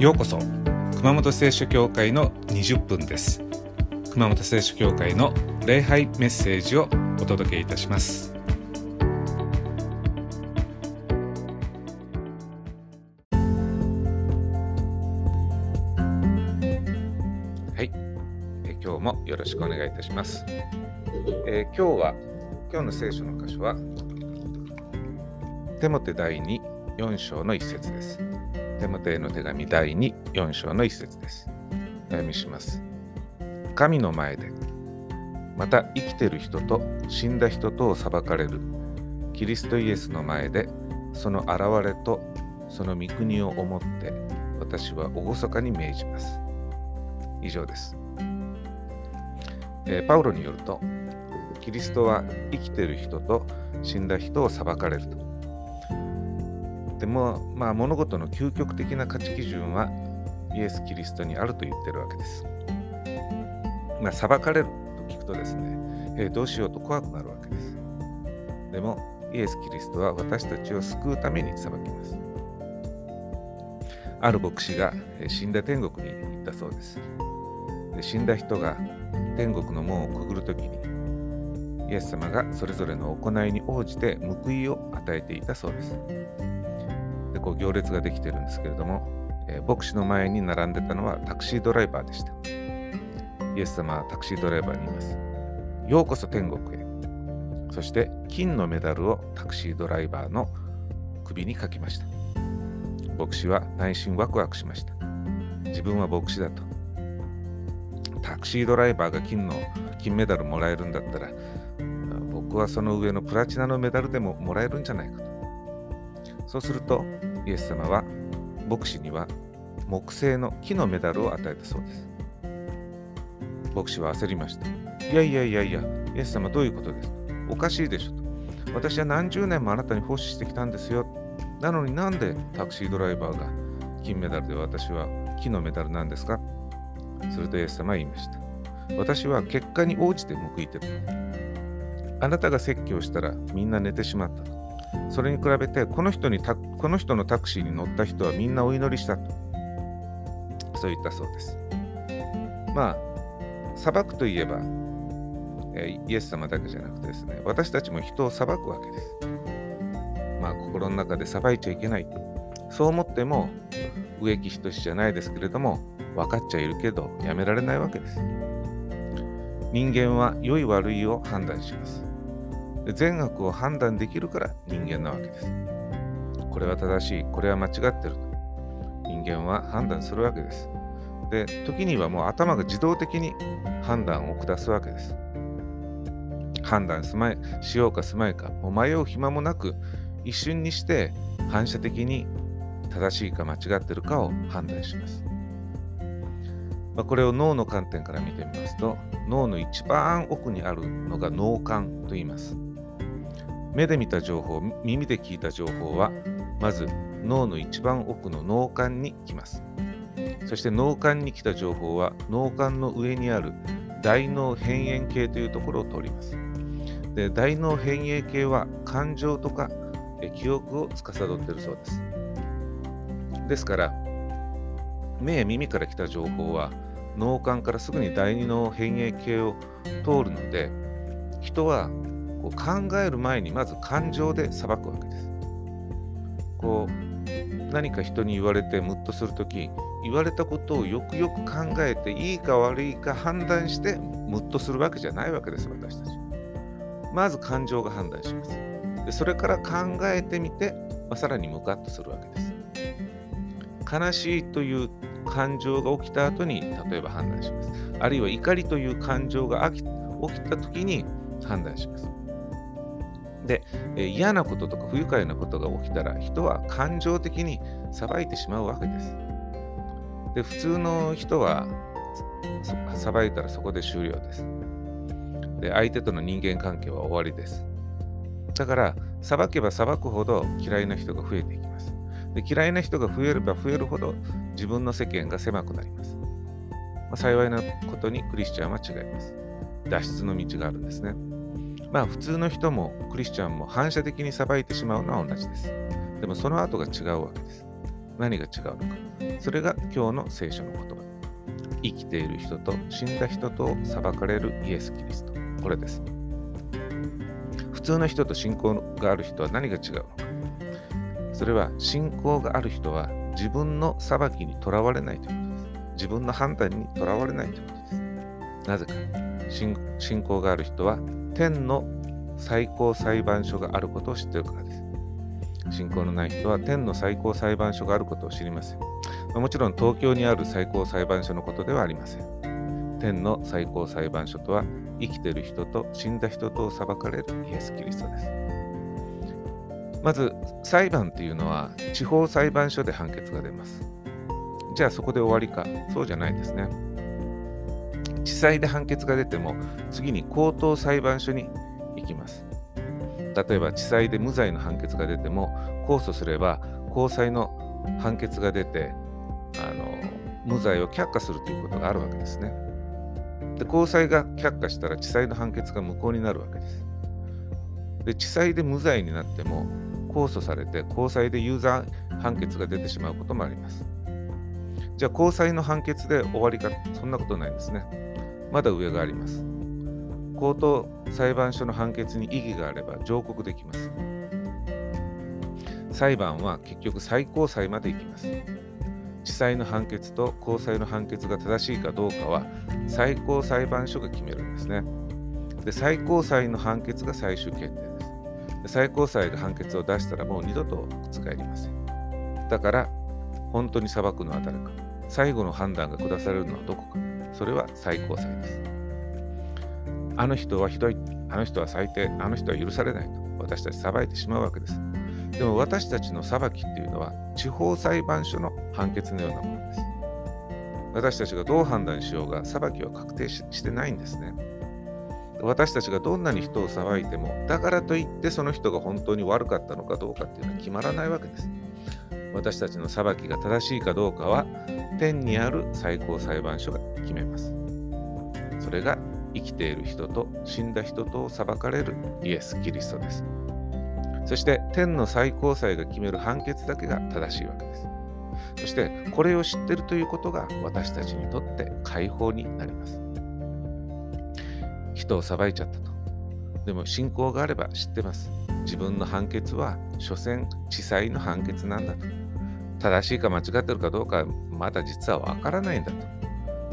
ようこそ熊本聖書教会の20分です。熊本聖書教会の礼拝メッセージをお届けいたします。はい。え今日もよろしくお願いいたします、えー今日は今日の聖書の箇所はテモテ第2 4章の一節です。テモテへの手紙第2、4章の一節です。お読みします。神の前で、また生きてる人と死んだ人とを裁かれる、キリストイエスの前で、その現れとその御国を思って、私は厳かに命じます。以上です。えーパウロによると、キリストは生きてる人と死んだ人を裁かれると。でも、まあ、物事の究極的な価値基準はイエス・キリストにあると言ってるわけです。まあ、裁かれると聞くとですね、えーどうしようと怖くなるわけです。でも、イエス・キリストは私たちを救うために裁きます。ある牧師が死んだ天国に行ったそうです。で死んだ人が天国の門をくぐるときに、イエス様がそれぞれの行いに応じて報いを与えていたそうです。でこう行列ができてるんですけれども、えー牧師の前に並んでたのはタクシードライバーでした。イエス様はタクシードライバーに言います。ようこそ天国へ。そして金のメダルをタクシードライバーの首にかきました。牧師は内心ワクワクしました。自分は牧師だと。タクシードライバーが金の金メダルもらえるんだったら、僕はその上のプラチナのメダルでももらえるんじゃないかと。そうすると、イエス様は牧師には木製の木のメダルを与えたそうです。牧師は焦りました。いやいやいやいや、イエス様どういうことですか？おかしいでしょと。私は何十年もあなたに奉仕してきたんですよ。なのになんでタクシードライバーが金メダルで私は木のメダルなんですか？するとイエス様は言いました。私は結果に応じて報いてる。あなたが説教したらみんな寝てしまったと。それに比べてこの人にタこの人のタクシーに乗った人はみんなお祈りしたと。そう言ったそうです。まあ、裁くといえば、えイエス様だけじゃなくてですね、私たちも人を裁くわけです。まあ、心の中で裁いちゃいけない。そう思っても、植木等じゃないですけれども、分かっちゃいるけど、やめられないわけです。人間は良い悪いを判断します。善悪を判断できるから人間なわけです。これは正しい、これは間違ってる。人間は判断するわけです。で、時にはもう頭が自動的に判断を下すわけです。判断すまいしようかすまいか、もう迷う暇もなく、一瞬にして反射的に正しいか間違ってるかを判断します。まあ、これを脳の観点から見てみますと、脳の一番奥にあるのが脳幹と言います。目で見た情報、耳で聞いた情報は、まず脳の一番奥の脳幹に来ます。そして脳幹に来た情報は脳幹の上にある大脳辺縁系というところを通ります。で大脳辺縁系は感情とか記憶を司っているそうです。ですから、目や耳から来た情報は脳幹からすぐに第二脳辺縁系を通るので、人はこう考える前にまず感情で裁くわけです。こう何か人に言われてムッとするとき、言われたことをよくよく考えていいか悪いか判断してムッとするわけじゃないわけです、私たち。まず感情が判断します。でそれから考えてみて、まあ、さらにムカッとするわけです。悲しいという感情が起きた後に例えば判断します。あるいは怒りという感情が起きた時に判断します。で、え嫌なこととか不愉快なことが起きたら人は感情的に裁いてしまうわけです。で、普通の人はそ裁いたらそこで終了です。で、相手との人間関係は終わりです。だから、裁けば裁くほど嫌いな人が増えていきます。で嫌いな人が増えれば増えるほど自分の世間が狭くなります。まあ、幸いなことにクリスチャンは違います。脱出の道があるんですね。まあ普通の人もクリスチャンも反射的に裁いてしまうのは同じです。でもその後が違うわけです。何が違うのか。それが今日の聖書の言葉。生きている人と死んだ人と裁かれるイエス・キリスト。これです。普通の人と信仰がある人は何が違うのか。それは信仰がある人は自分の裁きにとらわれないということです。自分の判断にとらわれないということです。なぜか信仰がある人は天の最高裁判所があることを知っているからです。信仰のない人は天の最高裁判所があることを知りません。もちろん東京にある最高裁判所のことではありません。天の最高裁判所とは生きている人と死んだ人とを裁かれるイエス・キリストです。まず裁判というのは地方裁判所で判決が出ます。じゃあそこで終わりかそうじゃないですね。地裁で判決が出ても次に高等裁判所に行きます。例えば地裁で無罪の判決が出ても控訴すれば高裁の判決が出てあの無罪を却下するということがあるわけですね。で高裁が却下したら地裁の判決が無効になるわけです。で地裁で無罪になっても控訴されて高裁で有罪判決が出てしまうこともあります。じゃあ高裁の判決で終わりかそんなことないんですね。まだ上があります。高等裁判所の判決に異議があれば上告できます。裁判は結局最高裁まで行きます。地裁の判決と高裁の判決が正しいかどうかは最高裁判所が決めるんですね。で最高裁の判決が最終決定ですで。最高裁が判決を出したらもう二度と覆りません。だから本当に裁くのは誰か、最後の判断が下されるのはどこか、それは最高裁です。あの人はひどい、あの人は最低、あの人は許されないと私たち裁いてしまうわけです。でも私たちの裁きっていうのは地方裁判所の判決のようなものです。私たちがどう判断しようが裁きは確定してないんですね。私たちがどんなに人を裁いても、だからといってその人が本当に悪かったのかどうかっていうのは決まらないわけです。私たちの裁きが正しいかどうかは、天にある最高裁判所が決めます。それが生きている人と死んだ人とを裁かれるイエス・キリストです。そして天の最高裁が決める判決だけが正しいわけです。そしてこれを知っているということが私たちにとって解放になります。人を裁いちゃったと。でも信仰があれば知ってます。自分の判決は所詮地裁の判決なんだと。正しいか間違ってるかどうかまだ実はわからないんだと。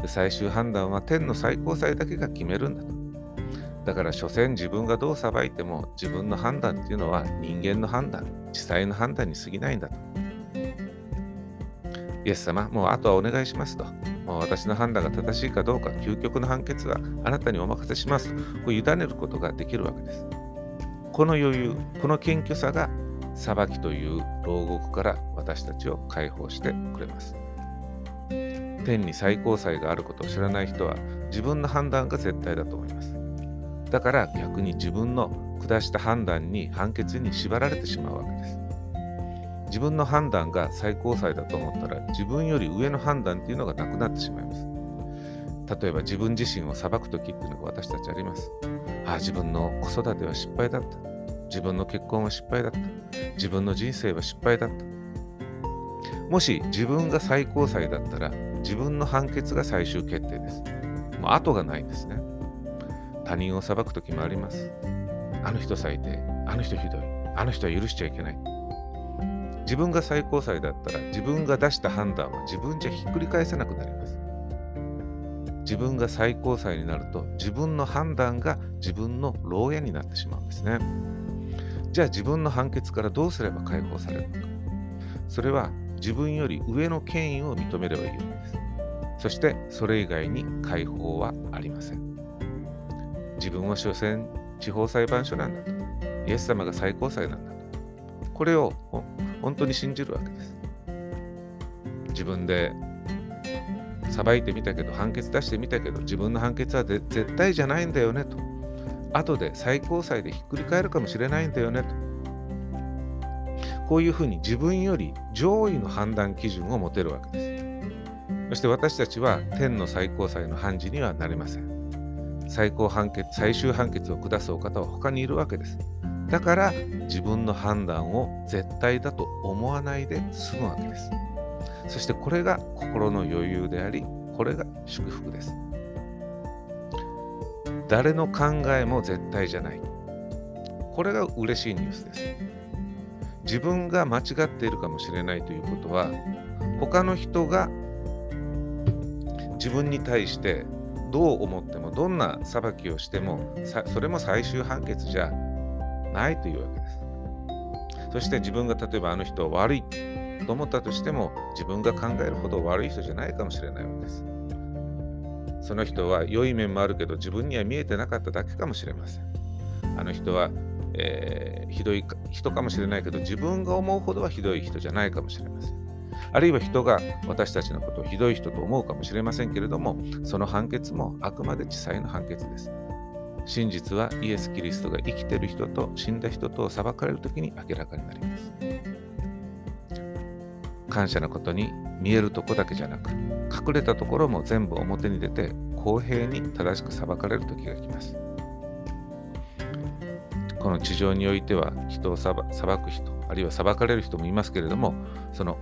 最終判断は天の最高裁だけが決めるんだと。だから所詮自分がどう裁いても自分の判断っていうのは人間の判断、地裁の判断に過ぎないんだと。イエス様、もうあとはお願いしますと。もう私の判断が正しいかどうか、究極の判決はあなたにお任せしますと。こう委ねることができるわけです。この余裕、この謙虚さが裁きという牢獄から私たちを解放してくれます。天に最高裁があることを知らない人は自分の判断が絶対だと思います。だから逆に自分の下した判断に判決に縛られてしまうわけです。自分の判断が最高裁だと思ったら自分より上の判断っていうのがなくなってしまいます。例えば自分自身を裁く時っていうのが私たちあります。ああ、自分の子育ては失敗だった。自分の結婚は失敗だった。自分の人生は失敗だった。もし自分が最高裁だったら自分の判決が最終決定です。もう後がないんですね。他人を裁く時もあります。あの人最低、あの人ひどい、あの人は許しちゃいけない。自分が最高裁だったら自分が出した判断は自分じゃひっくり返せなくなります。自分が最高裁になると自分の判断が自分の牢屋になってしまうんですね。じゃあ自分の判決からどうすれば解放されるのか。それは自分より上の権威を認めればいいわけです。そしてそれ以外に解放はありません。自分は所詮地方裁判所なんだと。イエス様が最高裁なんだと。これを本当に信じるわけです。自分で裁いてみたけど、判決出してみたけど、自分の判決は絶対じゃないんだよねと。後で最高裁でひっくり返るかもしれないんだよねと。こういうふうに自分より上位の判断基準を持てるわけです。そして私たちは天の最高裁の判事にはなれません。最高判決、最終判決を下すお方は他にいるわけです。だから自分の判断を絶対だと思わないで済むわけです。そしてこれが心の余裕でありこれが祝福です誰の考えも絶対じゃない。これが嬉しいニュースです。自分が間違っているかもしれないということは他の人が自分に対してどう思ってもどんな裁きをしてもそれも最終判決じゃないというわけです。そして自分が例えばあの人は悪いと思ったとしても自分が考えるほど悪い人じゃないかもしれないわけです。その人は良い面もあるけど自分には見えてなかっただけかもしれません。あの人は、えー、ひどい人かもしれないけど自分が思うほどはひどい人じゃないかもしれません。あるいは人が私たちのことをひどい人と思うかもしれませんけれどもその判決もあくまで地裁の判決です。真実はイエス・キリストが生きてる人と死んだ人と裁かれる時に明らかになります。感謝のことに見えるとこだけじゃなく隠れたところも全部表に出て公平に正しく裁かれる時が来ます。この地上においては人を裁く人あるいは裁かれる人もいますけれどもその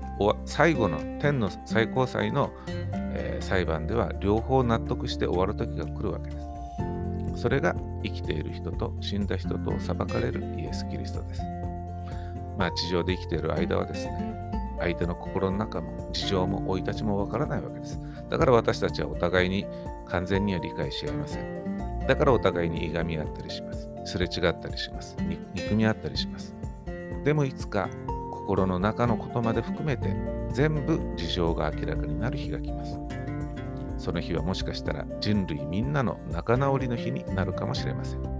最後の天の最高裁の、え、裁判では両方納得して終わる時が来るわけです。それが生きている人と死んだ人と裁かれるイエス・キリストです。まあ地上で生きている間はですね相手の心の中も事情も生い立ちもわからないわけです。だから私たちはお互いに完全には理解し合いません。だからお互いにいがみ合ったりします。すれ違ったりします。憎み合ったりします。でもいつか心の中のことまで含めて全部事情が明らかになる日が来ます。その日はもしかしたら人類みんなの仲直りの日になるかもしれません。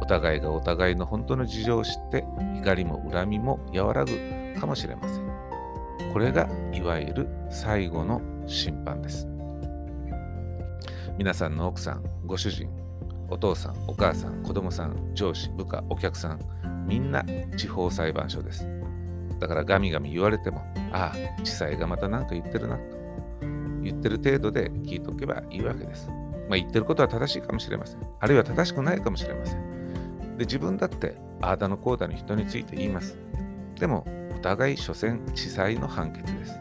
お互いがお互いの本当の事情を知って怒りも恨みも和らぐかもしれません。これがいわゆる最後の審判です。皆さんの奥さん、ご主人、お父さん、お母さん、子供さん、上司、部下、お客さん、みんな地方裁判所です。だからガミガミ言われても、ああ、地裁がまた何か言ってるなと。言ってる程度で聞いておけばいいわけです。まあ、言ってることは正しいかもしれません。あるいは正しくないかもしれません。で、自分だって、ああだのこうだの人について言います。でも、互い所詮地裁の判決です。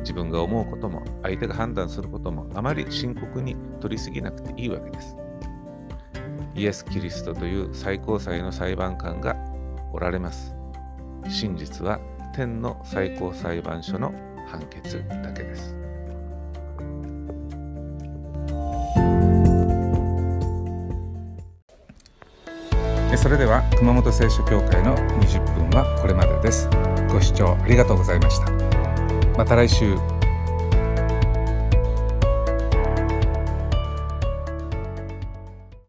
自分が思うことも相手が判断することもあまり深刻に取りすぎなくていいわけです。イエス・キリストという最高裁の裁判官がおられます。真実は天の最高裁判所の判決だけです。それでは熊本聖書協会の20分はこれまでです。ご視聴ありがとうございました。また来週。